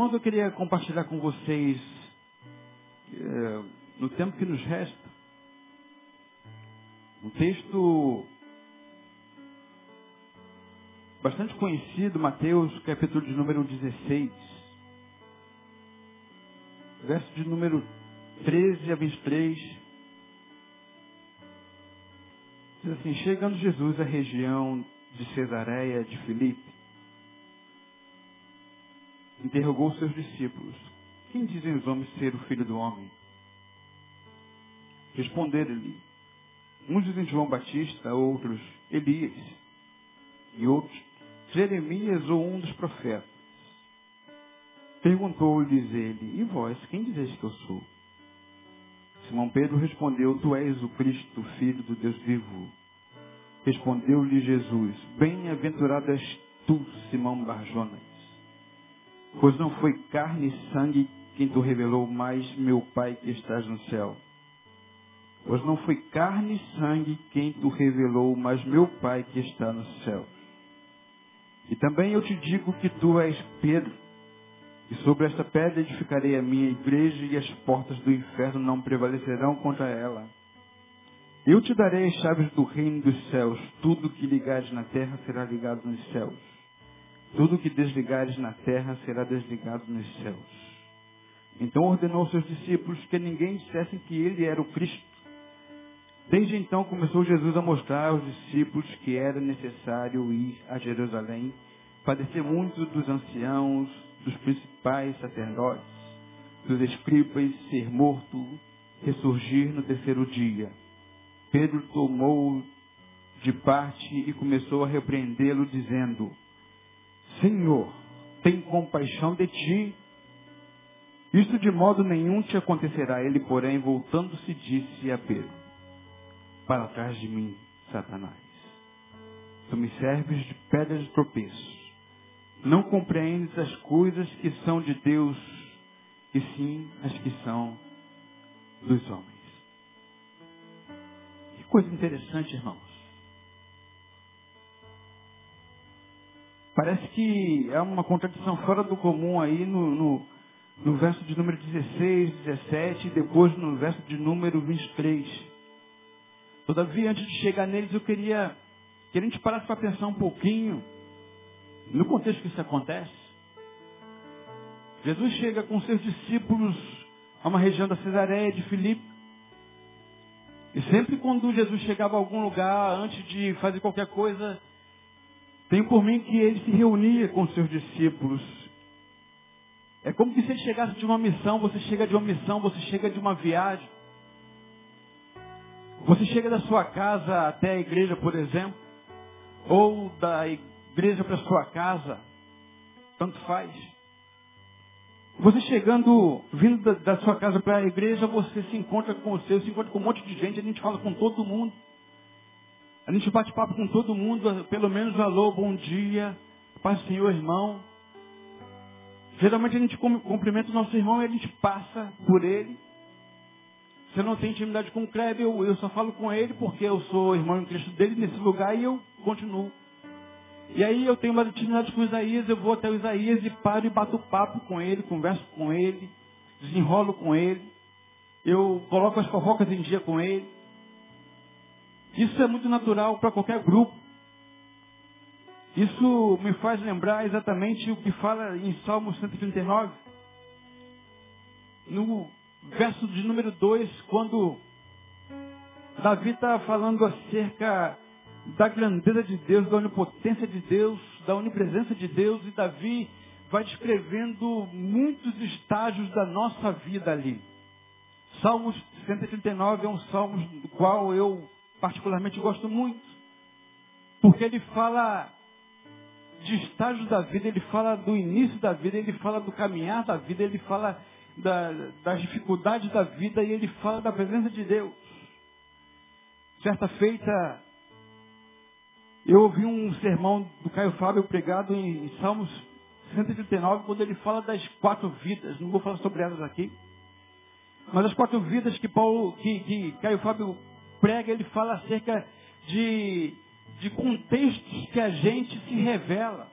Irmãos, eu queria compartilhar com vocês, é, no tempo que nos resta, um texto bastante conhecido, Mateus, capítulo de número 16, verso de número 13 a 23. Diz assim, chegando Jesus à região de Cesareia de Filipe, interrogou seus discípulos: Quem dizem os homens ser o filho do homem? Responderam-lhe: Uns dizem João Batista, outros Elias, e outros Jeremias ou um dos profetas. Perguntou-lhes ele: E vós, quem dizeis que eu sou? Simão Pedro respondeu: Tu és o Cristo, filho do Deus vivo. Respondeu-lhe Jesus: Bem-aventurado és tu, Simão Barjonas Pois não foi carne e sangue quem tu revelou, mas meu Pai que estás no céu. Pois não foi carne e sangue quem tu revelou, mas meu Pai que está no céu. E também eu te digo que tu és Pedro, e sobre esta pedra edificarei a minha igreja, e as portas do inferno não prevalecerão contra ela. Eu te darei as chaves do reino dos céus. Tudo que ligares na terra será ligado nos céus tudo que desligares na terra será desligado nos céus. Então ordenou aos seus discípulos que ninguém dissesse que ele era o Cristo. Desde então começou Jesus a mostrar aos discípulos que era necessário ir a Jerusalém, padecer muito dos anciãos, dos principais sacerdotes, dos escribas, ser morto, ressurgir no terceiro dia. Pedro tomou de parte e começou a repreendê-lo, dizendo: Senhor, tem compaixão de ti. Isso de modo nenhum te acontecerá. Ele, porém, voltando-se, disse a Pedro: Para trás de mim, Satanás. Tu me serves de pedra de tropeço. Não compreendes as coisas que são de Deus, e sim as que são dos homens. Que coisa interessante, irmãos. Parece que é uma contradição fora do comum aí no, no, no verso de número 16, 17 e depois no verso de número 23. Todavia, antes de chegar neles, eu queria que a gente parasse para pensar um pouquinho no contexto que isso acontece. Jesus chega com seus discípulos a uma região da Cesareia de Filipe. E sempre quando Jesus chegava a algum lugar, antes de fazer qualquer coisa, tenho por mim que ele se reunia com seus discípulos. É como se ele chegasse de uma missão, você chega de uma missão, você chega de uma viagem. Você chega da sua casa até a igreja, por exemplo, ou da igreja para sua casa, tanto faz. Você chegando, vindo da, da sua casa para a igreja, você se encontra com o seu, se encontra com um monte de gente, a gente fala com todo mundo. A gente bate papo com todo mundo, pelo menos alô, bom dia, paz Senhor, irmão. Geralmente a gente cumprimenta o nosso irmão e a gente passa por ele. Se eu não tenho intimidade com o Kleber, eu, eu só falo com ele porque eu sou irmão em Cristo dele nesse lugar e eu continuo. E aí eu tenho uma intimidade com o Isaías, eu vou até o Isaías e paro e bato papo com ele, converso com ele, desenrolo com ele. Eu coloco as fofocas em dia com ele. Isso é muito natural para qualquer grupo. Isso me faz lembrar exatamente o que fala em Salmo 139. No verso de número 2, quando Davi está falando acerca da grandeza de Deus, da onipotência de Deus, da onipresença de Deus, e Davi vai descrevendo muitos estágios da nossa vida ali. Salmos 139 é um salmo do qual eu particularmente gosto muito. Porque ele fala de estágios da vida, ele fala do início da vida, ele fala do caminhar da vida, ele fala da, das dificuldades da vida e ele fala da presença de Deus. Certa feita, eu ouvi um sermão do Caio Fábio pregado em, em Salmos 139, quando ele fala das quatro vidas. Não vou falar sobre elas aqui. Mas as quatro vidas que Paulo, que, que Caio Fábio prega, ele fala acerca de, de contextos que a gente se revela.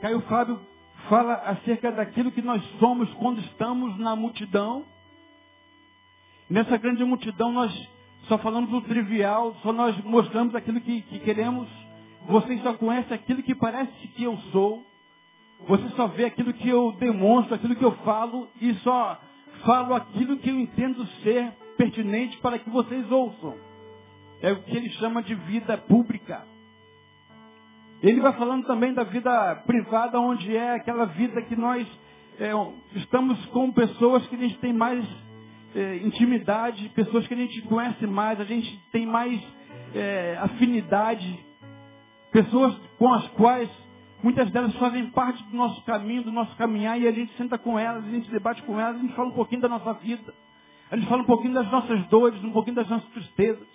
Caio Fábio fala acerca daquilo que nós somos quando estamos na multidão. Nessa grande multidão nós só falamos o trivial, só nós mostramos aquilo que, que queremos. Vocês só conhecem aquilo que parece que eu sou. Você só vê aquilo que eu demonstro, aquilo que eu falo, e só falo aquilo que eu entendo ser pertinente para que vocês ouçam. É o que ele chama de vida pública. Ele vai falando também da vida privada, onde é aquela vida que nós é, estamos com pessoas que a gente tem mais é, intimidade, pessoas que a gente conhece mais, a gente tem mais é, afinidade, pessoas com as quais muitas delas fazem parte do nosso caminho, do nosso caminhar, e a gente senta com elas, a gente debate com elas, a gente fala um pouquinho da nossa vida, a gente fala um pouquinho das nossas dores, um pouquinho das nossas tristezas,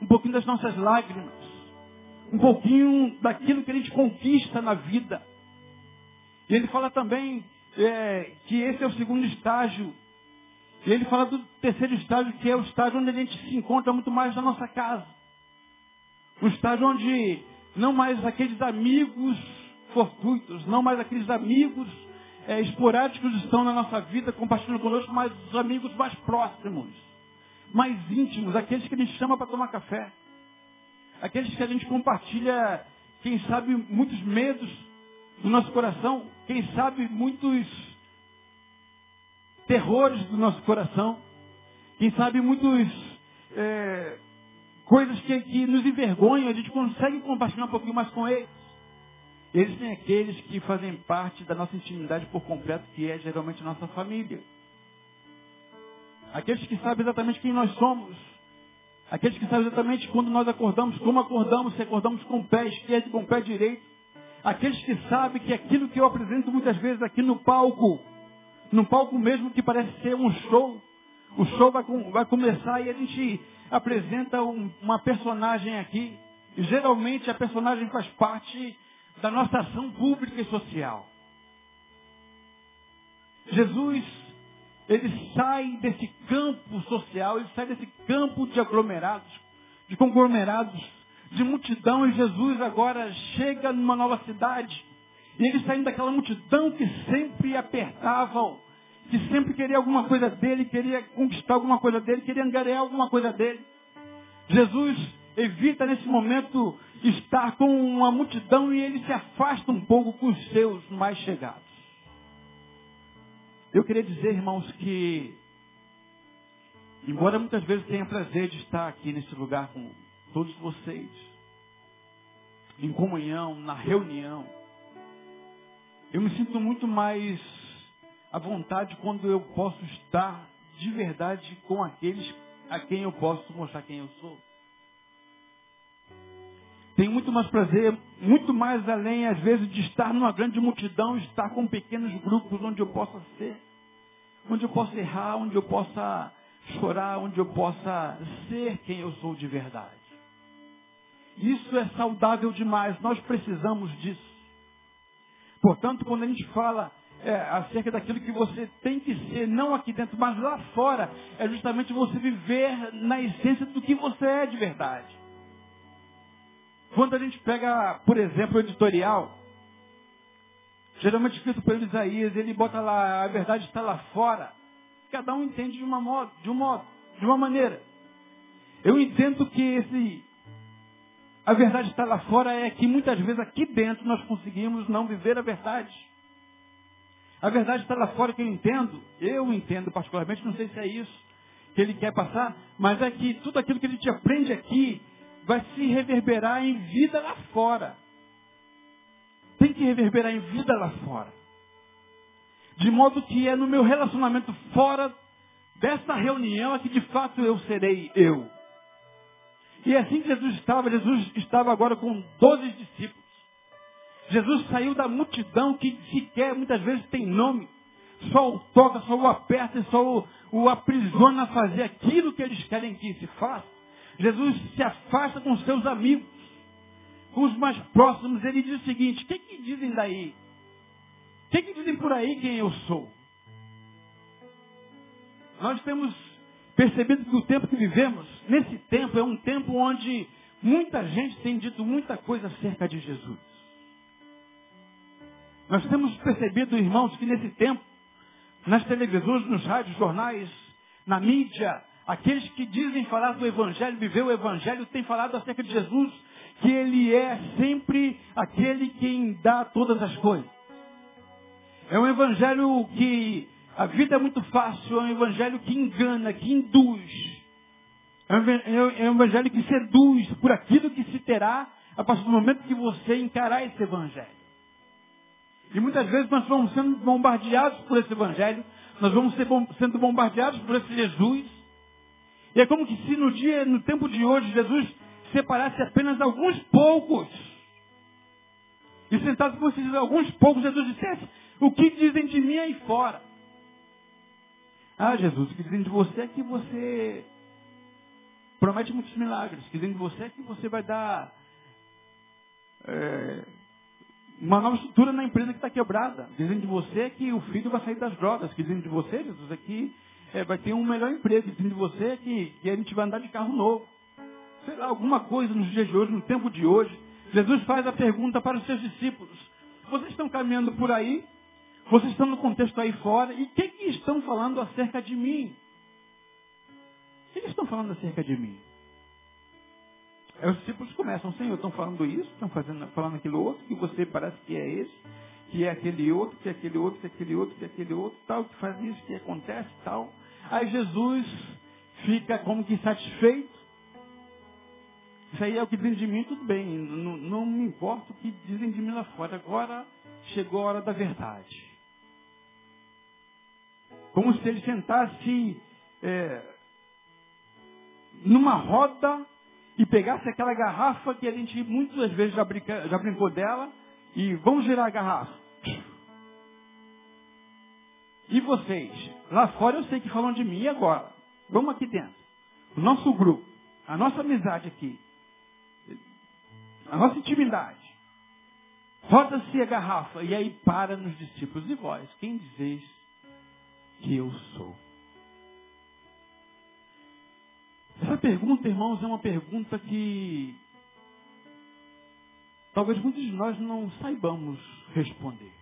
um pouquinho das nossas lágrimas, um pouquinho daquilo que a gente conquista na vida. E ele fala também é, que esse é o segundo estágio e ele fala do terceiro estágio, que é o estágio onde a gente se encontra muito mais na nossa casa. Um estágio onde não mais aqueles amigos fortuitos, não mais aqueles amigos é, esporádicos estão na nossa vida compartilhando conosco, mas os amigos mais próximos, mais íntimos, aqueles que a gente chama para tomar café. Aqueles que a gente compartilha, quem sabe, muitos medos do nosso coração, quem sabe, muitos terrores do nosso coração. Quem sabe muitas é, coisas que, que nos envergonham, a gente consegue compartilhar um pouquinho mais com eles. Eles têm aqueles que fazem parte da nossa intimidade por completo, que é geralmente nossa família. Aqueles que sabem exatamente quem nós somos. Aqueles que sabem exatamente quando nós acordamos, como acordamos, se acordamos com o pé esquerdo, com o pé direito. Aqueles que sabem que aquilo que eu apresento muitas vezes aqui no palco, num palco mesmo que parece ser um show. O show vai, vai começar e a gente apresenta um, uma personagem aqui. E geralmente a personagem faz parte da nossa ação pública e social. Jesus, ele sai desse campo social, ele sai desse campo de aglomerados, de conglomerados, de multidão, e Jesus agora chega numa nova cidade, e ele saindo daquela multidão que sempre apertavam, que sempre queria alguma coisa dele, queria conquistar alguma coisa dele, queria angariar alguma coisa dele. Jesus evita nesse momento estar com uma multidão e ele se afasta um pouco com os seus mais chegados. Eu queria dizer, irmãos, que embora muitas vezes tenha prazer de estar aqui nesse lugar com todos vocês, em comunhão, na reunião, eu me sinto muito mais à vontade quando eu posso estar de verdade com aqueles a quem eu posso mostrar quem eu sou. Tenho muito mais prazer, muito mais além, às vezes, de estar numa grande multidão, estar com pequenos grupos onde eu possa ser, onde eu possa errar, onde eu possa chorar, onde eu possa ser quem eu sou de verdade. Isso é saudável demais, nós precisamos disso. Portanto, quando a gente fala é, acerca daquilo que você tem que ser, não aqui dentro, mas lá fora, é justamente você viver na essência do que você é de verdade. Quando a gente pega, por exemplo, o editorial, geralmente escrito por Isaías, ele bota lá, a verdade está lá fora. Cada um entende de, uma modo, de um modo, de uma maneira. Eu entendo que esse a verdade está lá fora é que muitas vezes aqui dentro nós conseguimos não viver a verdade. A verdade está lá fora que eu entendo, eu entendo particularmente, não sei se é isso que ele quer passar, mas é que tudo aquilo que a gente aprende aqui vai se reverberar em vida lá fora. Tem que reverberar em vida lá fora. De modo que é no meu relacionamento fora dessa reunião é que de fato eu serei eu. E é assim que Jesus estava, Jesus estava agora com 12 discípulos. Jesus saiu da multidão que sequer muitas vezes tem nome. Só o toca, só o aperta, só o, o aprisiona a fazer aquilo que eles querem que se faça. Jesus se afasta com seus amigos, com os mais próximos. Ele diz o seguinte: o que, que dizem daí? O que, que dizem por aí quem eu sou? Nós temos percebido que o tempo que vivemos, nesse tempo, é um tempo onde muita gente tem dito muita coisa acerca de Jesus. Nós temos percebido, irmãos, que nesse tempo, nas televisões, nos rádios, jornais, na mídia, aqueles que dizem falar do Evangelho, viver o Evangelho, têm falado acerca de Jesus, que Ele é sempre aquele quem dá todas as coisas. É um Evangelho que a vida é muito fácil, é um Evangelho que engana, que induz. É um é Evangelho que seduz por aquilo que se terá a partir do momento que você encarar esse Evangelho. E muitas vezes nós vamos sendo bombardeados por esse Evangelho, nós vamos sendo bombardeados por esse Jesus. E é como que se no dia, no tempo de hoje, Jesus separasse apenas alguns poucos. E sentado com esses alguns poucos, Jesus dissesse, o que dizem de mim aí fora? Ah, Jesus, o que dizem de você é que você promete muitos milagres. O que dizem de você é que você vai dar é, uma nova estrutura na empresa que está quebrada. Dizem de você que o filho vai sair das drogas. Dizem de você, Jesus, aqui é, vai ter um melhor emprego. Dizem de você que, que a gente vai andar de carro novo. Sei lá, alguma coisa nos dias de hoje, no tempo de hoje. Jesus faz a pergunta para os seus discípulos. Vocês estão caminhando por aí? Vocês estão no contexto aí fora? E o que, que estão falando acerca de mim? O que, que estão falando acerca de mim? Aí os discípulos começam, Senhor, estão falando isso, estão fazendo, falando aquilo outro, que você parece que é esse, que é aquele outro, que é aquele outro, que é aquele outro, que é aquele outro, tal, que faz isso, que acontece, tal. Aí Jesus fica como que satisfeito. Isso aí é o que dizem de mim, tudo bem, não, não me importa o que dizem de mim lá fora. Agora chegou a hora da verdade. Como se ele sentasse é, numa roda e pegasse aquela garrafa que a gente muitas vezes já, brinca, já brincou dela e vamos girar a garrafa. E vocês? Lá fora eu sei que falam de mim. E agora? Vamos aqui dentro. O nosso grupo, a nossa amizade aqui, a nossa intimidade. Roda-se a garrafa e aí para nos discípulos. E vós, quem dizeis que eu sou? Essa pergunta, irmãos, é uma pergunta que talvez muitos de nós não saibamos responder.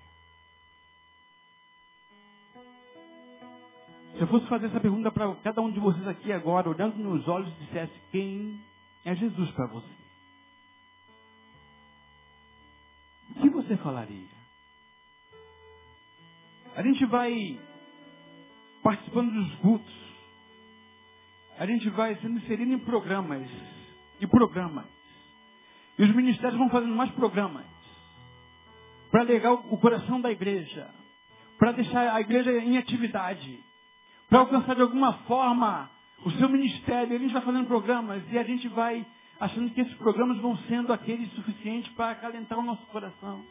Eu fosse fazer essa pergunta para cada um de vocês aqui agora, olhando nos olhos, dissesse quem é Jesus para você, o que você falaria? A gente vai participando dos cultos, a gente vai sendo inserido em programas e programas. E os ministérios vão fazendo mais programas. Para legar o coração da igreja, para deixar a igreja em atividade, para alcançar de alguma forma o seu ministério. A gente vai fazendo programas e a gente vai achando que esses programas vão sendo aqueles suficientes para acalentar o nosso coração.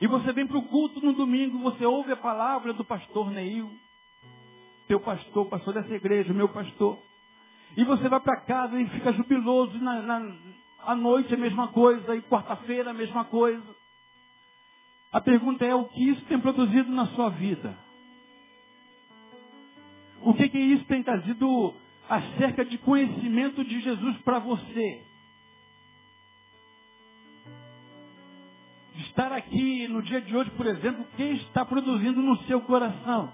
E você vem para o culto no domingo, você ouve a palavra do pastor Neil teu pastor, pastor dessa igreja, meu pastor. E você vai para casa e fica jubiloso, na, na, à noite a mesma coisa, e quarta-feira a mesma coisa. A pergunta é o que isso tem produzido na sua vida? O que, que isso tem trazido acerca de conhecimento de Jesus para você? Estar aqui no dia de hoje, por exemplo, o que está produzindo no seu coração?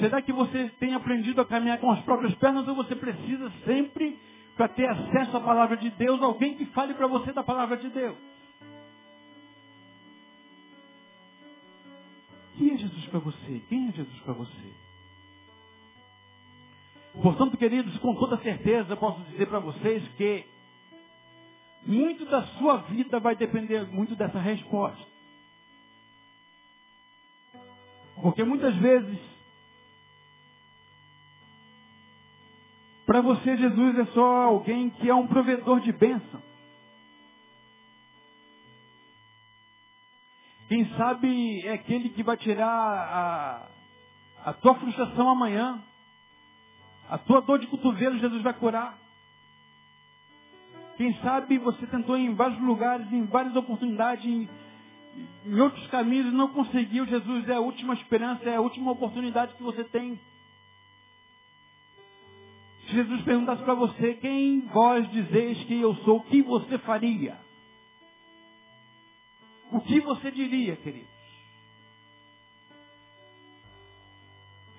Será que você tem aprendido a caminhar com as próprias pernas ou você precisa sempre, para ter acesso à palavra de Deus, alguém que fale para você da palavra de Deus? Para você? Quem é Jesus para você? Portanto, queridos, com toda certeza posso dizer para vocês que muito da sua vida vai depender muito dessa resposta. Porque muitas vezes, para você Jesus é só alguém que é um provedor de bênção. Quem sabe é aquele que vai tirar a, a tua frustração amanhã. A tua dor de cotovelo, Jesus vai curar. Quem sabe você tentou em vários lugares, em várias oportunidades, em, em outros caminhos e não conseguiu. Jesus é a última esperança, é a última oportunidade que você tem. Se Jesus perguntasse para você, quem vós dizeis que eu sou, o que você faria? O que você diria, queridos?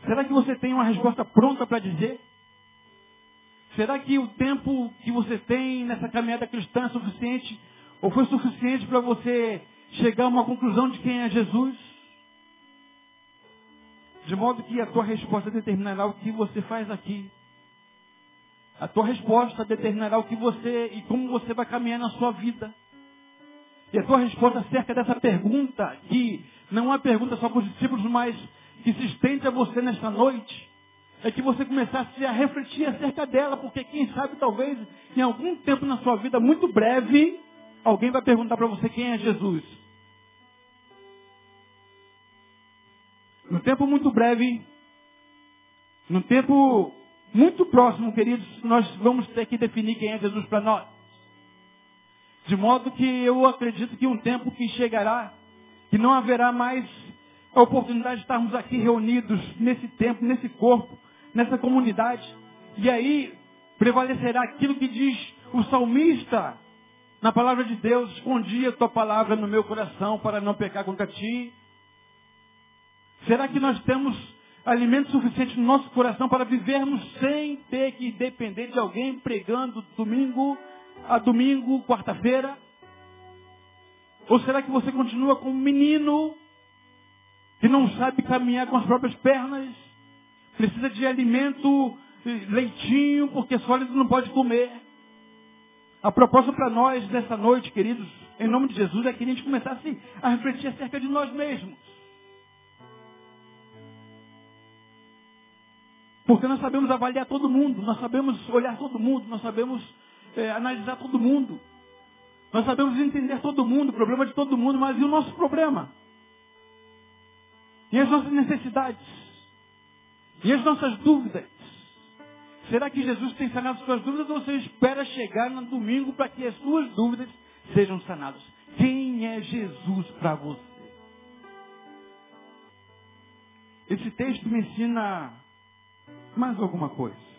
Será que você tem uma resposta pronta para dizer? Será que o tempo que você tem nessa caminhada cristã é suficiente? Ou foi suficiente para você chegar a uma conclusão de quem é Jesus? De modo que a tua resposta determinará o que você faz aqui. A tua resposta determinará o que você e como você vai caminhar na sua vida. E a tua resposta acerca dessa pergunta, que não é uma pergunta só para os discípulos, mas que se estende a você nesta noite, é que você começasse a refletir acerca dela, porque quem sabe talvez em algum tempo na sua vida, muito breve, alguém vai perguntar para você quem é Jesus. No tempo muito breve, no tempo muito próximo, queridos, nós vamos ter que definir quem é Jesus para nós. De modo que eu acredito que um tempo que chegará, que não haverá mais a oportunidade de estarmos aqui reunidos nesse tempo, nesse corpo, nessa comunidade. E aí prevalecerá aquilo que diz o salmista na palavra de Deus, escondi a tua palavra no meu coração para não pecar contra ti. Será que nós temos alimento suficiente no nosso coração para vivermos sem ter que depender de alguém pregando domingo a domingo, quarta-feira? Ou será que você continua como um menino que não sabe caminhar com as próprias pernas? Precisa de alimento, leitinho, porque sólido não pode comer. A proposta para nós nessa noite, queridos, em nome de Jesus, é que a gente começasse a refletir acerca de nós mesmos. Porque nós sabemos avaliar todo mundo, nós sabemos olhar todo mundo, nós sabemos é, analisar todo mundo. Nós sabemos entender todo mundo, o problema de todo mundo, mas e o nosso problema? E as nossas necessidades? E as nossas dúvidas? Será que Jesus tem sanado as suas dúvidas ou você espera chegar no domingo para que as suas dúvidas sejam sanadas? Quem é Jesus para você? Esse texto me ensina mais alguma coisa.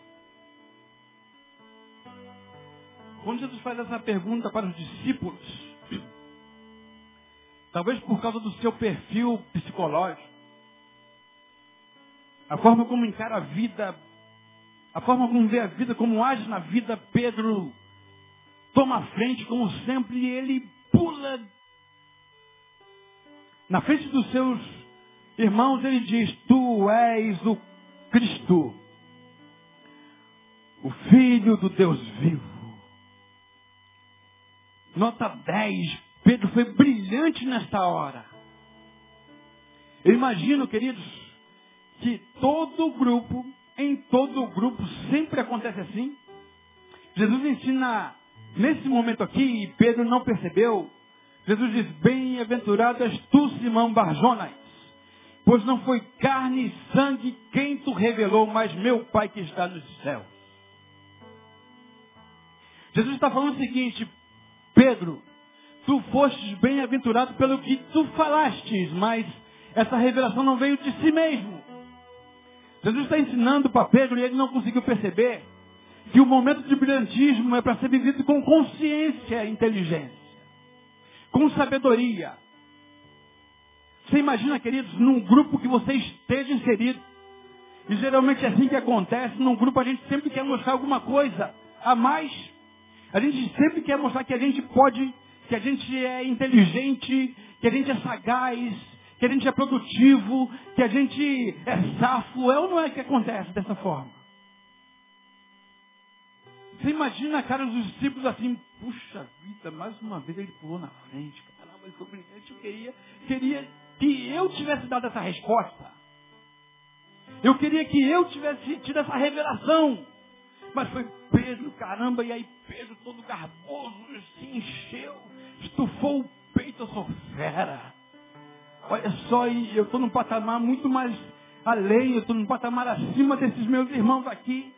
Quando Jesus faz essa pergunta para os discípulos, talvez por causa do seu perfil psicológico, a forma como encara a vida, a forma como vê a vida, como age na vida, Pedro toma a frente, como sempre, e ele pula na frente dos seus irmãos, ele diz, tu és o Cristo, o Filho do Deus vivo. Nota 10. Pedro foi brilhante nesta hora. Eu imagino, queridos, que todo grupo, em todo grupo, sempre acontece assim. Jesus ensina nesse momento aqui, e Pedro não percebeu. Jesus diz, bem-aventurado és tu, Simão Barjonas, pois não foi carne e sangue quem tu revelou, mas meu Pai que está nos céus. Jesus está falando o seguinte, Pedro, tu fostes bem-aventurado pelo que tu falastes, mas essa revelação não veio de si mesmo. Jesus está ensinando para Pedro e ele não conseguiu perceber que o momento de brilhantismo é para ser vivido com consciência e inteligência, com sabedoria. Você imagina, queridos, num grupo que você esteja inserido, e geralmente é assim que acontece, num grupo a gente sempre quer mostrar alguma coisa a mais a gente sempre quer mostrar que a gente pode, que a gente é inteligente, que a gente é sagaz, que a gente é produtivo, que a gente é safo. É ou não é que acontece dessa forma? Você imagina a cara dos discípulos assim, puxa vida, mais uma vez ele pulou na frente, caramba, ele foi eu queria, queria que eu tivesse dado essa resposta. Eu queria que eu tivesse tido essa revelação. Mas foi Pedro, caramba, e aí Pedro todo garboso, se encheu, estufou o peito, eu sou fera. Olha só, eu estou num patamar muito mais além, eu estou num patamar acima desses meus irmãos aqui.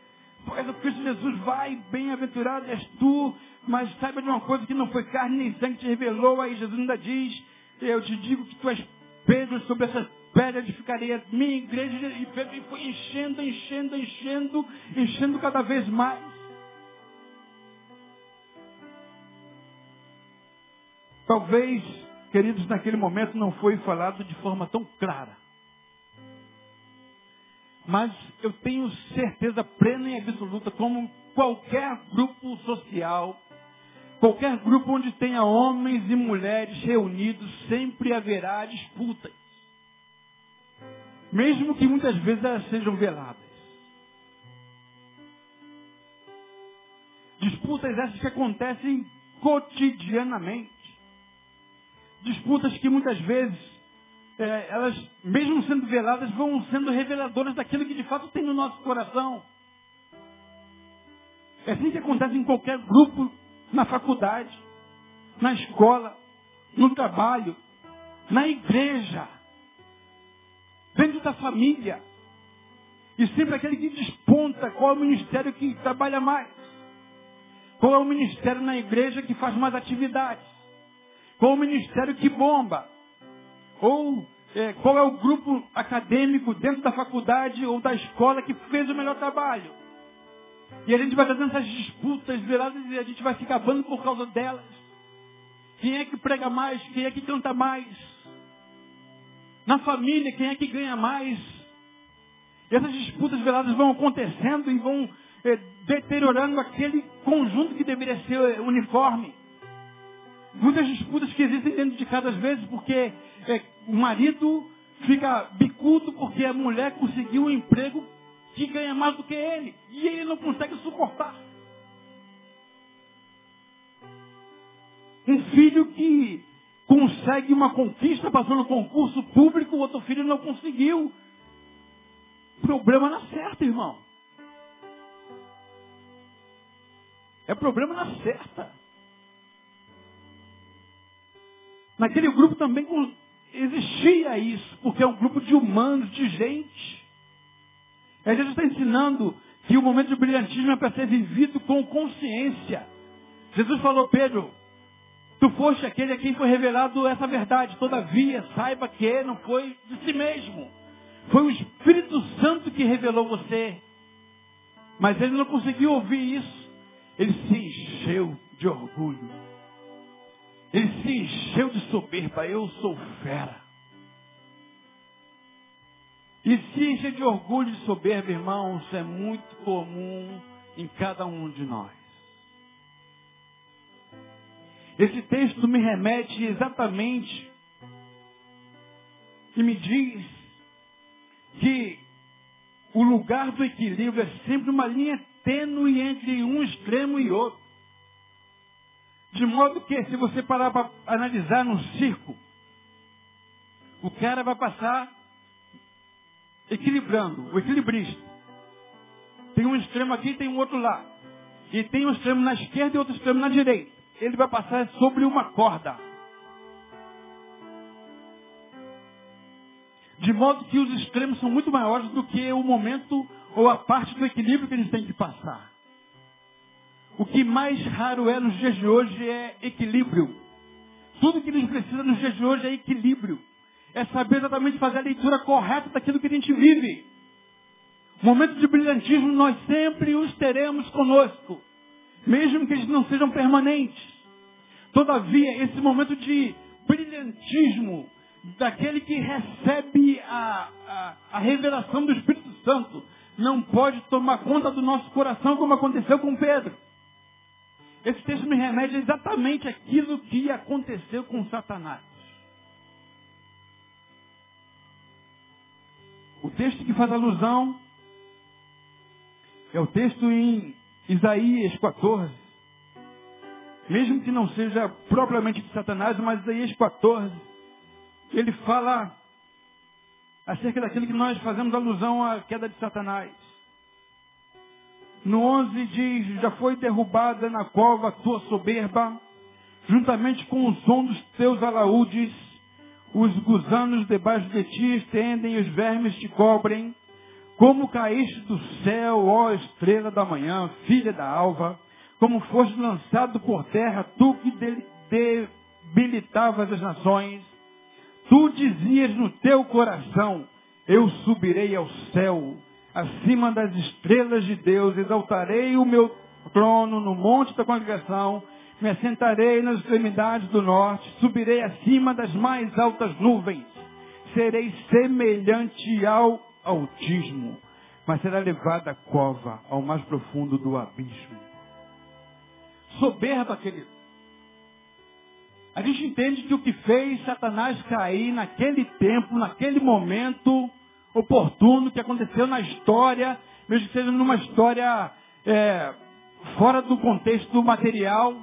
És o Cristo Jesus, vai, bem-aventurado és tu, mas saiba de uma coisa que não foi carne nem sangue que te revelou, aí Jesus ainda diz, eu te digo que tu és Pedro, sobre essa pedra edificarei minha igreja, e Pedro foi enchendo, enchendo, enchendo, enchendo cada vez mais. Talvez, queridos, naquele momento não foi falado de forma tão clara. Mas eu tenho certeza plena e absoluta, como qualquer grupo social, qualquer grupo onde tenha homens e mulheres reunidos, sempre haverá disputas. Mesmo que muitas vezes elas sejam veladas. Disputas essas que acontecem cotidianamente. Disputas que muitas vezes é, elas, mesmo sendo veladas, vão sendo reveladoras daquilo que de fato tem no nosso coração. É assim que acontece em qualquer grupo, na faculdade, na escola, no trabalho, na igreja, dentro da família. E sempre aquele que desponta qual é o ministério que trabalha mais. Qual é o ministério na igreja que faz mais atividades. Qual é o ministério que bomba. Ou é, qual é o grupo acadêmico dentro da faculdade ou da escola que fez o melhor trabalho. E a gente vai fazendo essas disputas veladas e a gente vai se acabando por causa delas. Quem é que prega mais? Quem é que canta mais? Na família, quem é que ganha mais? E essas disputas veladas vão acontecendo e vão é, deteriorando aquele conjunto que deveria ser uniforme. Muitas disputas que existem dentro de casa às vezes porque é, o marido fica bicudo porque a mulher conseguiu um emprego que ganha mais do que ele. E ele não consegue suportar. Um filho que consegue uma conquista passando concurso público, o outro filho não conseguiu. Problema na certa, irmão. É problema na certa. Naquele grupo também existia isso, porque é um grupo de humanos, de gente. A gente está ensinando que o momento de brilhantismo é para ser vivido com consciência. Jesus falou, Pedro, tu foste aquele a quem foi revelado essa verdade. Todavia, saiba que não foi de si mesmo. Foi o Espírito Santo que revelou você. Mas ele não conseguiu ouvir isso. Ele se encheu de orgulho. Ele se encheu de soberba. Eu sou fera. E se enche de orgulho de soberba, irmãos, é muito comum em cada um de nós. Esse texto me remete exatamente e me diz que o lugar do equilíbrio é sempre uma linha tênue entre um extremo e outro. De modo que, se você parar para analisar num circo, o cara vai passar equilibrando, o equilibrista. Tem um extremo aqui tem um outro lá. E tem um extremo na esquerda e outro extremo na direita. Ele vai passar sobre uma corda. De modo que os extremos são muito maiores do que o momento ou a parte do equilíbrio que eles têm que passar. O que mais raro é nos dias de hoje é equilíbrio. Tudo que a gente precisa nos dias de hoje é equilíbrio. É saber exatamente fazer a leitura correta daquilo que a gente vive. Momentos de brilhantismo nós sempre os teremos conosco. Mesmo que eles não sejam permanentes. Todavia, esse momento de brilhantismo daquele que recebe a, a, a revelação do Espírito Santo não pode tomar conta do nosso coração como aconteceu com Pedro. Esse texto me remete exatamente aquilo que aconteceu com Satanás. O texto que faz alusão é o texto em Isaías 14. Mesmo que não seja propriamente de Satanás, mas Isaías 14, ele fala acerca daquilo que nós fazemos alusão à queda de Satanás. No 11 diz, já foi derrubada na cova a tua soberba, juntamente com o som dos teus alaúdes, os gusanos debaixo de ti estendem os vermes te cobrem. Como caíste do céu, ó estrela da manhã, filha da alva, como foste lançado por terra, tu que debilitavas as nações, tu dizias no teu coração, eu subirei ao céu, acima das estrelas de Deus, exaltarei o meu trono no monte da congregação, me assentarei nas extremidades do norte, subirei acima das mais altas nuvens, serei semelhante ao autismo, mas será levado à cova, ao mais profundo do abismo. Soberba, querido. A gente entende que o que fez Satanás cair naquele tempo, naquele momento oportuno que aconteceu na história, mesmo que seja numa história é, fora do contexto material,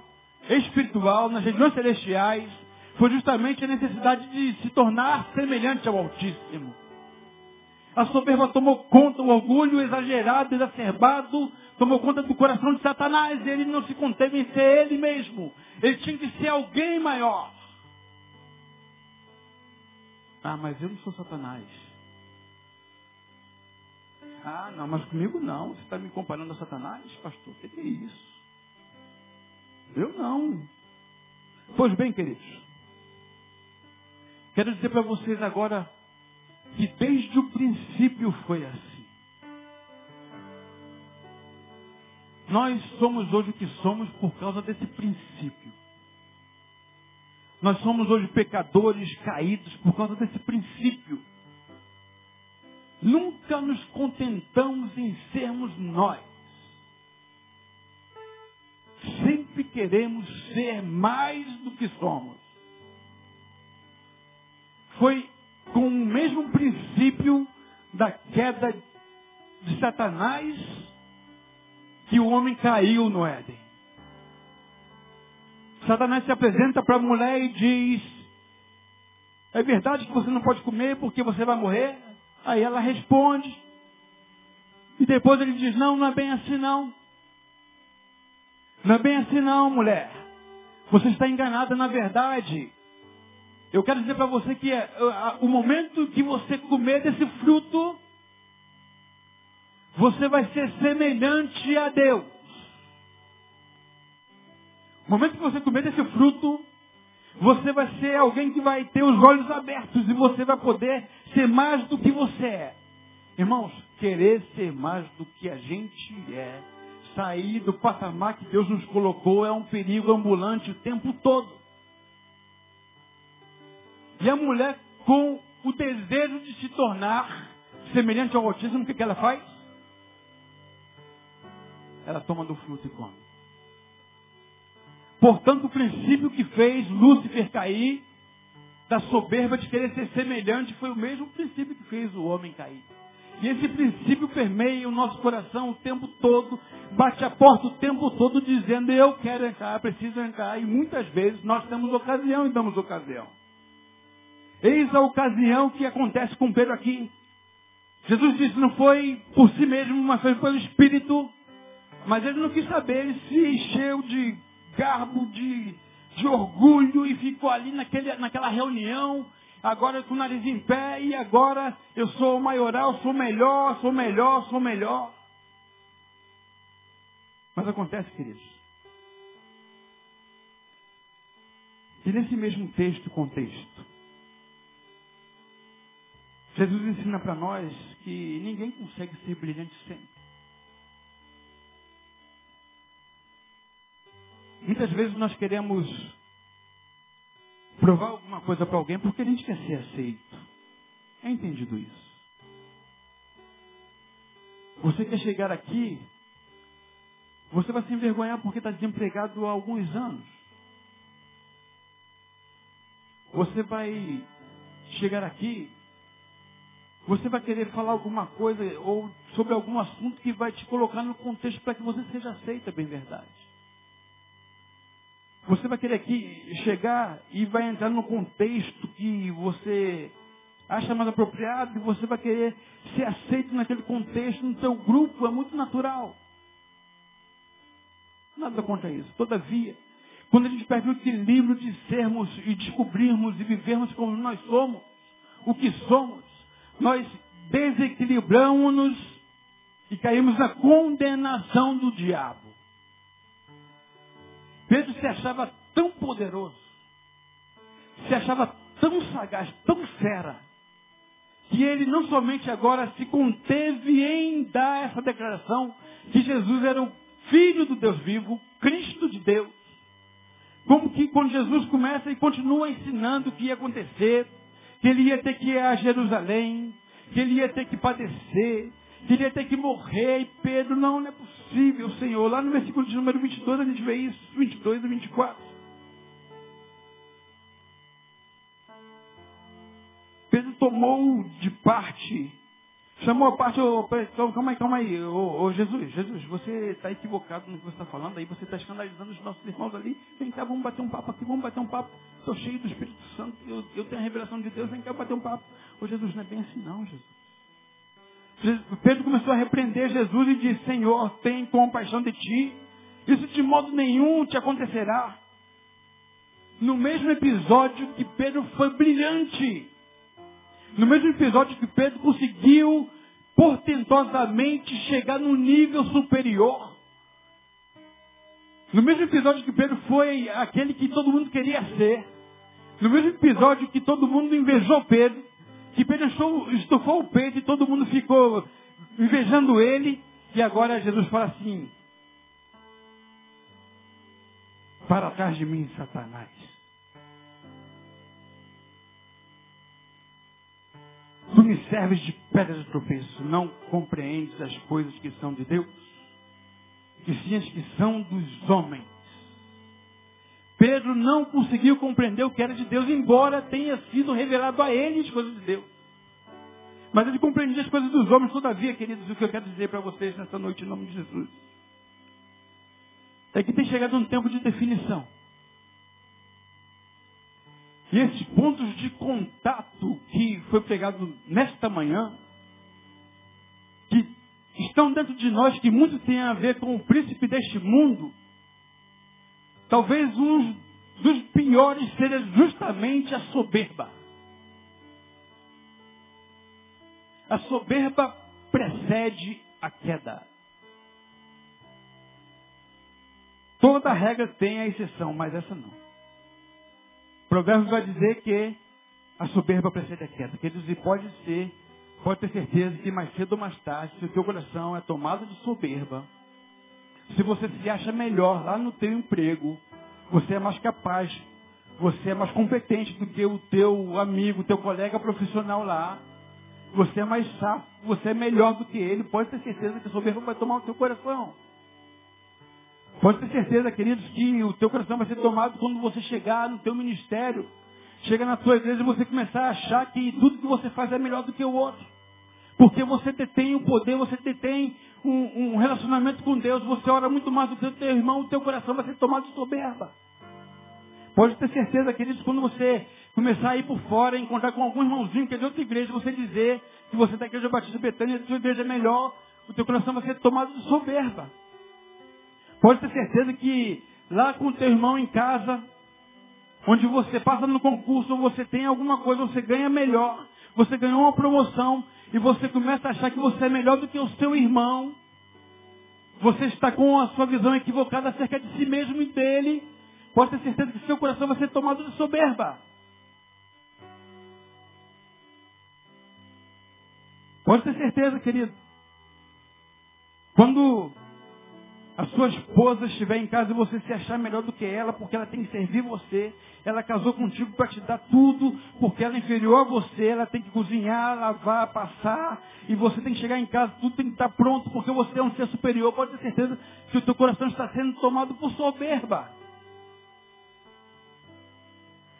espiritual, nas regiões celestiais, foi justamente a necessidade de se tornar semelhante ao Altíssimo. A soberba tomou conta, o orgulho exagerado, exacerbado, tomou conta do coração de Satanás. Ele não se conteve em ser ele mesmo. Ele tinha que ser alguém maior. Ah, mas eu não sou Satanás. Ah, não, mas comigo não. Você está me comparando a Satanás, pastor? O que é isso? Eu não. Pois bem, queridos. Quero dizer para vocês agora que desde o princípio foi assim. Nós somos hoje o que somos por causa desse princípio. Nós somos hoje pecadores caídos por causa desse princípio. Nunca nos contentamos em sermos nós. Sempre queremos ser mais do que somos. Foi com o mesmo princípio da queda de Satanás que o homem caiu no Éden. Satanás se apresenta para a mulher e diz: É verdade que você não pode comer porque você vai morrer? Aí ela responde. E depois ele diz, não, não é bem assim não. Não é bem assim não, mulher. Você está enganada na verdade. Eu quero dizer para você que é, o momento que você comer desse fruto, você vai ser semelhante a Deus. O momento que você comer desse fruto, você vai ser alguém que vai ter os olhos abertos e você vai poder ser mais do que você é. Irmãos, querer ser mais do que a gente é, sair do patamar que Deus nos colocou é um perigo ambulante o tempo todo. E a mulher, com o desejo de se tornar semelhante ao autismo, o que, que ela faz? Ela toma do fruto e come. Portanto, o princípio que fez Lúcifer cair, da soberba de querer ser semelhante, foi o mesmo princípio que fez o homem cair. E esse princípio permeia o nosso coração o tempo todo, bate a porta o tempo todo dizendo, eu quero entrar, preciso entrar. E muitas vezes nós temos ocasião e damos ocasião. Eis a ocasião que acontece com Pedro aqui. Jesus disse, não foi por si mesmo, mas foi pelo Espírito. Mas ele não quis saber, ele se encheu de garbo, de, de orgulho e ficou ali naquele, naquela reunião, agora com o nariz em pé, e agora eu sou o maioral, sou melhor, sou melhor, sou melhor. Mas acontece, queridos, que nesse mesmo texto, contexto, Jesus ensina para nós que ninguém consegue ser brilhante sempre. Muitas vezes nós queremos provar alguma coisa para alguém porque a gente quer ser aceito. É entendido isso. Você quer chegar aqui, você vai se envergonhar porque está desempregado há alguns anos. Você vai chegar aqui, você vai querer falar alguma coisa ou sobre algum assunto que vai te colocar no contexto para que você seja aceito, é bem verdade. Você vai querer aqui chegar e vai entrar no contexto que você acha mais apropriado e você vai querer ser aceito naquele contexto, no seu grupo, é muito natural. Nada contra isso. Todavia, quando a gente perde o equilíbrio de sermos e descobrirmos e vivermos como nós somos, o que somos, nós desequilibramos-nos e caímos na condenação do diabo. Pedro se achava tão poderoso, se achava tão sagaz, tão fera, que ele não somente agora se conteve em dar essa declaração que Jesus era o Filho do Deus vivo, Cristo de Deus, como que quando Jesus começa e continua ensinando o que ia acontecer, que ele ia ter que ir a Jerusalém, que ele ia ter que padecer, que ele ia ter que morrer, e Pedro, não, não é possível, Senhor. Lá no versículo de número 22 a gente vê isso, 22 e 24. Pedro tomou de parte, chamou a parte, oh, calma aí, calma aí, oh, oh, Jesus, Jesus, você está equivocado no que você está falando, aí você está escandalizando os nossos irmãos ali, vem cá, vamos bater um papo aqui, vamos bater um papo, estou cheio do Espírito Santo, eu, eu tenho a revelação de Deus, vem cá bater um papo. Ô Jesus, não é bem assim não, Jesus. Pedro começou a repreender Jesus e disse, Senhor, tem compaixão de ti, isso de modo nenhum te acontecerá. No mesmo episódio que Pedro foi brilhante, no mesmo episódio que Pedro conseguiu portentosamente chegar num nível superior. No mesmo episódio que Pedro foi aquele que todo mundo queria ser. No mesmo episódio que todo mundo invejou Pedro. Que Pedro estufou o peito e todo mundo ficou invejando ele. E agora Jesus fala assim: Para trás de mim, Satanás. Tu me serves de pedra de tropeço, não compreendes as coisas que são de Deus, que sim as que são dos homens. Pedro não conseguiu compreender o que era de Deus, embora tenha sido revelado a ele as coisas de Deus. Mas ele compreendia as coisas dos homens, todavia, queridos, o que eu quero dizer para vocês nessa noite em nome de Jesus. É que tem chegado um tempo de definição. E esses pontos de contato que foi pregado nesta manhã, que estão dentro de nós, que muito tem a ver com o príncipe deste mundo, talvez um dos piores seja justamente a soberba. A soberba precede a queda. Toda regra tem a exceção, mas essa não. Provérbios vai dizer que a soberba precede a queda. Quer dizer, pode ser, pode ter certeza que mais cedo ou mais tarde, se o teu coração é tomado de soberba, se você se acha melhor lá no teu emprego, você é mais capaz, você é mais competente do que o teu amigo, teu colega profissional lá, você é mais safo, você é melhor do que ele, pode ter certeza que a soberba vai tomar o teu coração. Pode ter certeza, queridos, que o teu coração vai ser tomado quando você chegar no teu ministério, chega na tua igreja e você começar a achar que tudo que você faz é melhor do que o outro. Porque você detém o poder, você detém um, um relacionamento com Deus, você ora muito mais do que o teu irmão, o teu coração vai ser tomado de soberba. Pode ter certeza, queridos, quando você começar a ir por fora, encontrar com algum irmãozinho que é de outra igreja, você dizer que você está da igreja Batista Betânia, a sua igreja é melhor, o teu coração vai ser tomado de soberba. Pode ter certeza que lá com o teu irmão em casa, onde você passa no concurso, você tem alguma coisa, você ganha melhor, você ganhou uma promoção e você começa a achar que você é melhor do que o seu irmão. Você está com a sua visão equivocada acerca de si mesmo e dele. Pode ter certeza que seu coração vai ser tomado de soberba. Pode ter certeza, querido. Quando a sua esposa estiver em casa e você se achar melhor do que ela, porque ela tem que servir você, ela casou contigo para te dar tudo, porque ela é inferior a você, ela tem que cozinhar, lavar, passar, e você tem que chegar em casa, tudo tem que estar pronto, porque você é um ser superior, pode ter certeza que o teu coração está sendo tomado por soberba.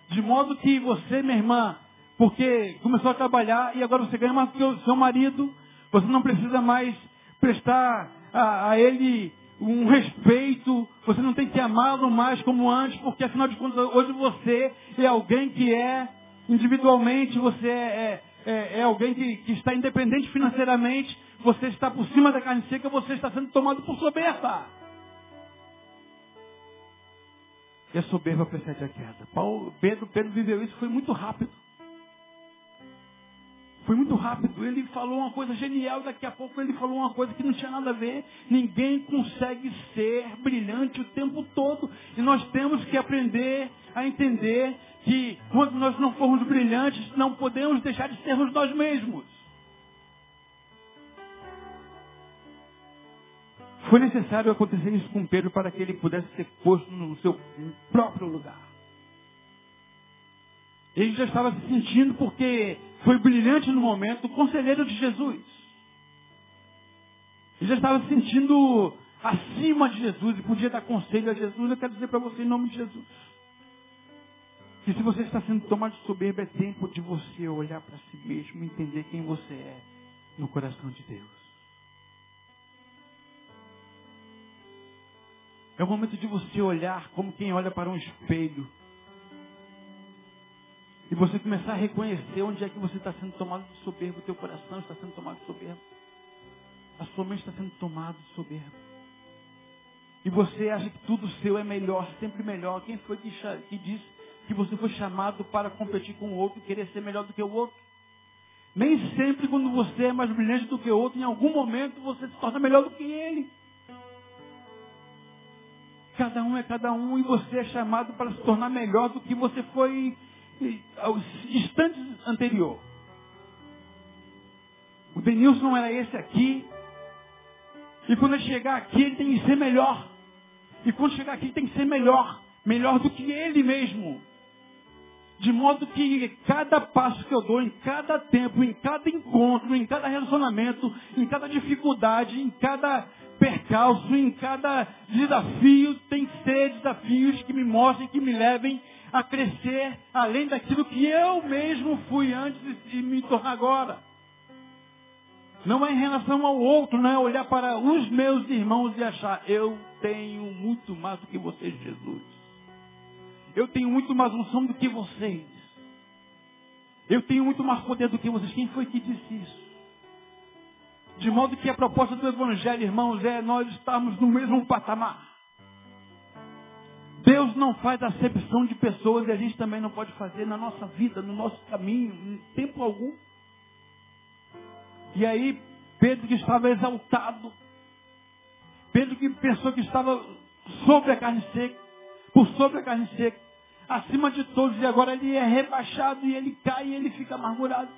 De modo que você, minha irmã, porque começou a trabalhar e agora você ganha mais do que o seu marido, você não precisa mais prestar a, a ele um respeito, você não tem que amá-lo mais como antes, porque afinal de contas, hoje você é alguém que é, individualmente, você é, é, é, é alguém que, que está independente financeiramente, você está por cima da carne seca, você está sendo tomado por soberba. E a soberba precede a queda. Paulo, Pedro, Pedro viveu isso, foi muito rápido. Foi muito rápido. Ele falou uma coisa genial, daqui a pouco ele falou uma coisa que não tinha nada a ver. Ninguém consegue ser brilhante o tempo todo. E nós temos que aprender a entender que quando nós não formos brilhantes, não podemos deixar de sermos nós mesmos. Foi necessário acontecer isso com Pedro para que ele pudesse ser posto no seu próprio lugar. Ele já estava se sentindo porque foi brilhante no momento, conselheiro de Jesus. Ele já estava se sentindo acima de Jesus e podia dar conselho a Jesus. Eu quero dizer para você em nome de Jesus. Que se você está sendo tomado de soberba, é tempo de você olhar para si mesmo e entender quem você é no coração de Deus. É o momento de você olhar como quem olha para um espelho e você começar a reconhecer onde é que você está sendo tomado de soberbo, o teu coração está sendo tomado de soberbo. A sua mente está sendo tomada de soberbo. E você acha que tudo seu é melhor, sempre melhor. Quem foi que, que disse que você foi chamado para competir com o outro, querer ser melhor do que o outro? Nem sempre quando você é mais brilhante do que o outro, em algum momento você se torna melhor do que ele. Cada um é cada um e você é chamado para se tornar melhor do que você foi aos instantes anterior. O Denilson era esse aqui. E quando ele chegar aqui, ele tem que ser melhor. E quando chegar aqui, ele tem que ser melhor. Melhor do que ele mesmo. De modo que cada passo que eu dou, em cada tempo, em cada encontro, em cada relacionamento, em cada dificuldade, em cada percalço, em cada desafio, tem que ser desafios que me mostrem, que me levem a crescer além daquilo que eu mesmo fui antes de me tornar agora. Não é em relação ao outro, não é olhar para os meus irmãos e achar, eu tenho muito mais do que vocês, Jesus. Eu tenho muito mais unção do que vocês. Eu tenho muito mais poder do que vocês. Quem foi que disse isso? De modo que a proposta do Evangelho, irmãos, é nós estarmos no mesmo patamar. Deus não faz acepção de pessoas e a gente também não pode fazer na nossa vida, no nosso caminho, em tempo algum. E aí, Pedro que estava exaltado, Pedro que pensou que estava sobre a carne seca, por sobre a carne seca, acima de todos, e agora ele é rebaixado e ele cai e ele fica amargurado.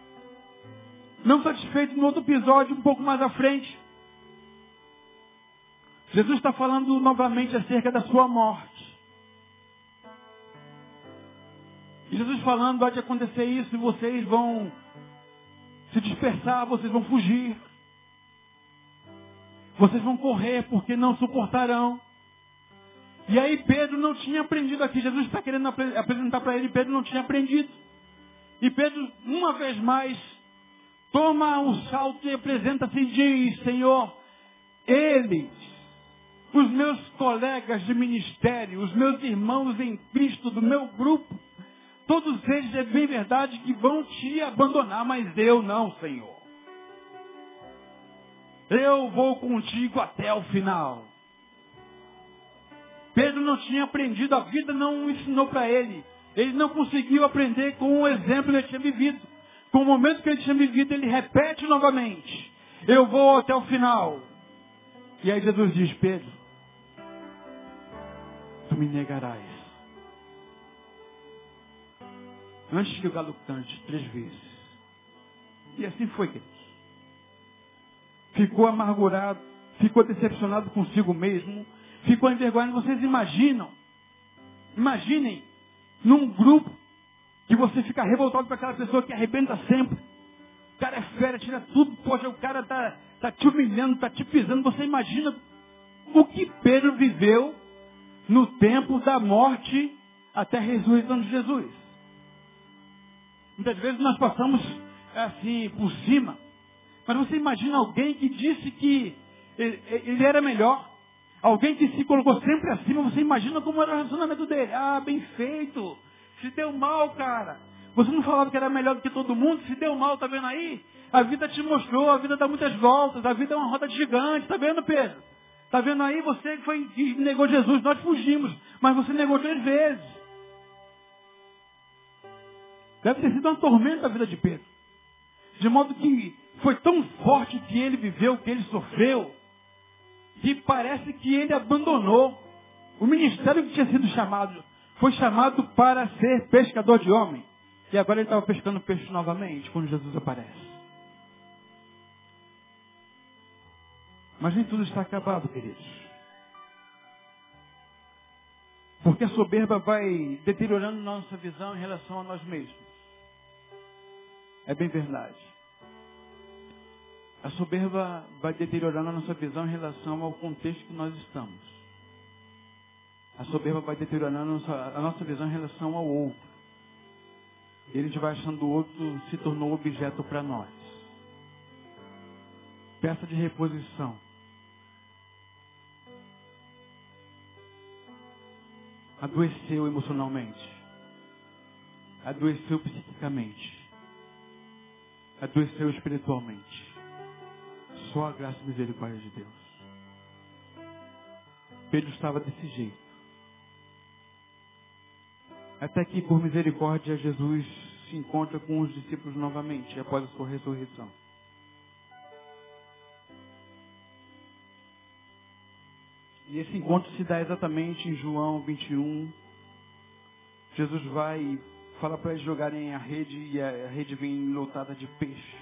Não satisfeito no outro episódio, um pouco mais à frente. Jesus está falando novamente acerca da sua morte. Jesus falando, pode acontecer isso e vocês vão se dispersar, vocês vão fugir. Vocês vão correr porque não suportarão. E aí Pedro não tinha aprendido aqui. Jesus está querendo apresentar para ele, Pedro não tinha aprendido. E Pedro, uma vez mais, toma um salto e apresenta-se e diz, Senhor, eles, os meus colegas de ministério, os meus irmãos em Cristo, do meu grupo, Todos eles é bem verdade que vão te abandonar, mas eu não, Senhor. Eu vou contigo até o final. Pedro não tinha aprendido, a vida não ensinou para ele. Ele não conseguiu aprender com o exemplo que ele tinha vivido. Com o momento que ele tinha vivido, ele repete novamente. Eu vou até o final. E aí Jesus diz, Pedro, tu me negarás antes que o galo cante três vezes. E assim foi, queridos. Ficou amargurado, ficou decepcionado consigo mesmo, ficou envergonhado. Vocês imaginam, imaginem, num grupo, que você fica revoltado com aquela pessoa que arrebenta sempre. O cara é fera, tira tudo, poxa, o cara tá, tá te humilhando, tá te pisando. Você imagina o que Pedro viveu no tempo da morte até a ressurreição de Jesus. Muitas vezes nós passamos assim por cima. Mas você imagina alguém que disse que ele, ele era melhor, Alguém que se colocou sempre acima, você imagina como era o relacionamento dele. Ah, bem feito. Se deu mal, cara. Você não falava que era melhor do que todo mundo? Se deu mal, tá vendo aí? A vida te mostrou, a vida dá muitas voltas, a vida é uma roda gigante, tá vendo, Pedro? Tá vendo aí? Você que foi que negou Jesus, nós fugimos, mas você negou três vezes. Deve ter sido uma tormenta a vida de Pedro. De modo que foi tão forte que ele viveu, que ele sofreu, que parece que ele abandonou o ministério que tinha sido chamado. Foi chamado para ser pescador de homem. E agora ele estava pescando peixe novamente, quando Jesus aparece. Mas nem tudo está acabado, queridos. Porque a soberba vai deteriorando nossa visão em relação a nós mesmos. É bem verdade. A soberba vai deteriorando a nossa visão em relação ao contexto que nós estamos. A soberba vai deteriorando a nossa, a nossa visão em relação ao outro. E a gente vai achando o outro se tornou objeto para nós. Peça de reposição. Adoeceu emocionalmente. Adoeceu psiquicamente. Adoeceu espiritualmente. Só a graça e misericórdia de Deus. Pedro estava desse jeito. Até que, por misericórdia, Jesus se encontra com os discípulos novamente, após a sua ressurreição. E esse encontro se dá exatamente em João 21. Jesus vai fala para eles jogarem a rede e a rede vem lotada de peixe.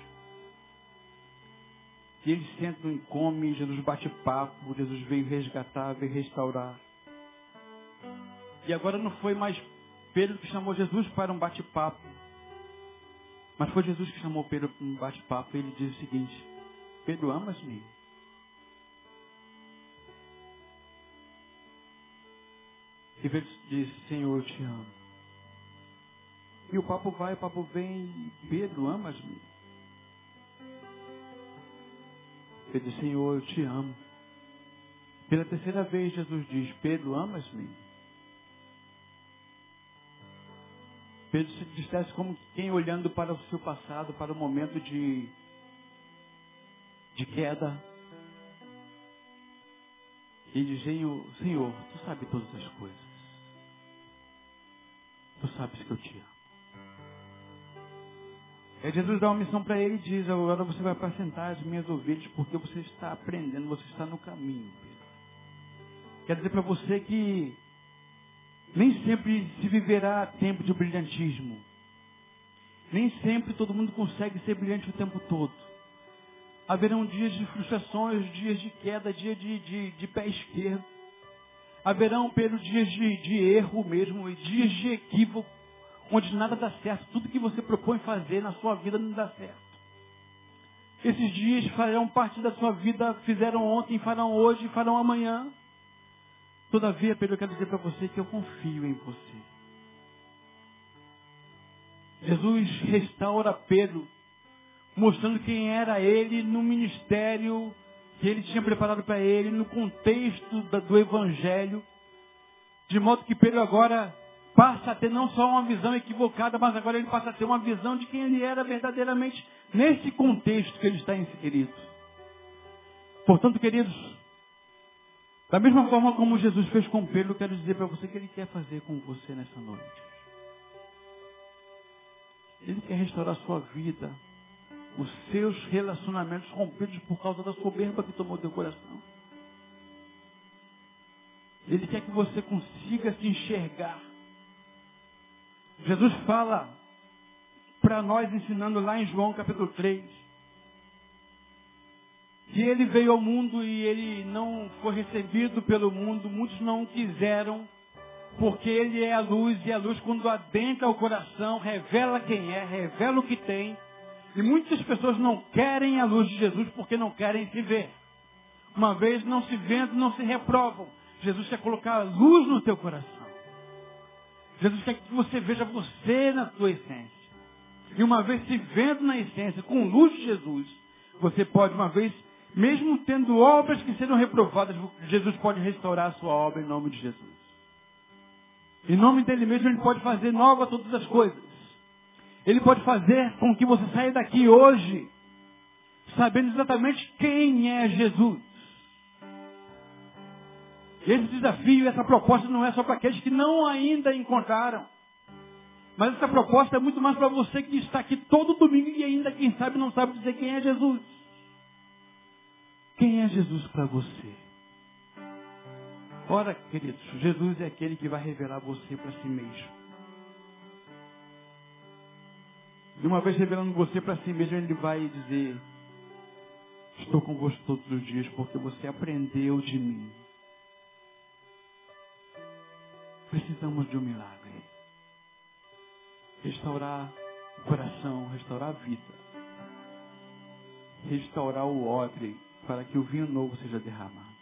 E eles sentam e comem, Jesus bate papo, Jesus veio resgatar, veio restaurar. E agora não foi mais Pedro que chamou Jesus para um bate-papo. Mas foi Jesus que chamou Pedro para um bate-papo. E ele diz o seguinte: Pedro, amas-me? E Pedro diz: Senhor, eu te amo. E o papo vai, o papo vem. Pedro, amas-me? Pedro Senhor, eu te amo. Pela terceira vez, Jesus diz: Pedro, amas-me? Pedro se dissesse como quem olhando para o seu passado, para o momento de, de queda. E diz, Senhor, tu sabe todas as coisas. Tu sabes que eu te amo. Aí Jesus dá uma missão para ele e diz, agora você vai apacentar as minhas ovelhas porque você está aprendendo, você está no caminho. Quer dizer para você que nem sempre se viverá tempo de brilhantismo. Nem sempre todo mundo consegue ser brilhante o tempo todo. Haverão dias de frustrações, dias de queda, dias de, de, de pé esquerdo. Haverão, Pedro, dias de, de erro mesmo, e dias de equívoco, onde nada dá certo. Tudo que você propõe fazer na sua vida não dá certo. Esses dias farão parte da sua vida, fizeram ontem, farão hoje, farão amanhã. Todavia, Pedro, eu quero dizer para você que eu confio em você. Jesus restaura Pedro, mostrando quem era ele no ministério que ele tinha preparado para ele, no contexto do Evangelho, de modo que Pedro agora passa a ter não só uma visão equivocada, mas agora ele passa a ter uma visão de quem ele era verdadeiramente nesse contexto que ele está inserido. Portanto, queridos, da mesma forma como Jesus fez com Pedro, eu quero dizer para você que Ele quer fazer com você nessa noite. Ele quer restaurar a sua vida, os seus relacionamentos rompidos por causa da soberba que tomou teu coração. Ele quer que você consiga se enxergar. Jesus fala para nós, ensinando lá em João capítulo 3, que ele veio ao mundo e ele não foi recebido pelo mundo, muitos não quiseram, porque ele é a luz, e a luz quando adentra o coração, revela quem é, revela o que tem. E muitas pessoas não querem a luz de Jesus porque não querem se ver. Uma vez não se vendo, não se reprovam. Jesus quer colocar a luz no teu coração. Jesus quer que você veja você na tua essência. E uma vez se vendo na essência, com luz de Jesus, você pode uma vez Mesmo tendo obras que serão reprovadas, Jesus pode restaurar a sua obra em nome de Jesus. Em nome dele mesmo, ele pode fazer nova todas as coisas. Ele pode fazer com que você saia daqui hoje, sabendo exatamente quem é Jesus. Esse desafio, essa proposta não é só para aqueles que não ainda encontraram. Mas essa proposta é muito mais para você que está aqui todo domingo e ainda, quem sabe, não sabe dizer quem é Jesus. Quem é Jesus para você? Ora, queridos, Jesus é aquele que vai revelar você para si mesmo. De uma vez revelando você para si mesmo, ele vai dizer: Estou convosco todos os dias porque você aprendeu de mim. Precisamos de um milagre. Restaurar o coração, restaurar a vida. Restaurar o odre para que o vinho novo seja derramado.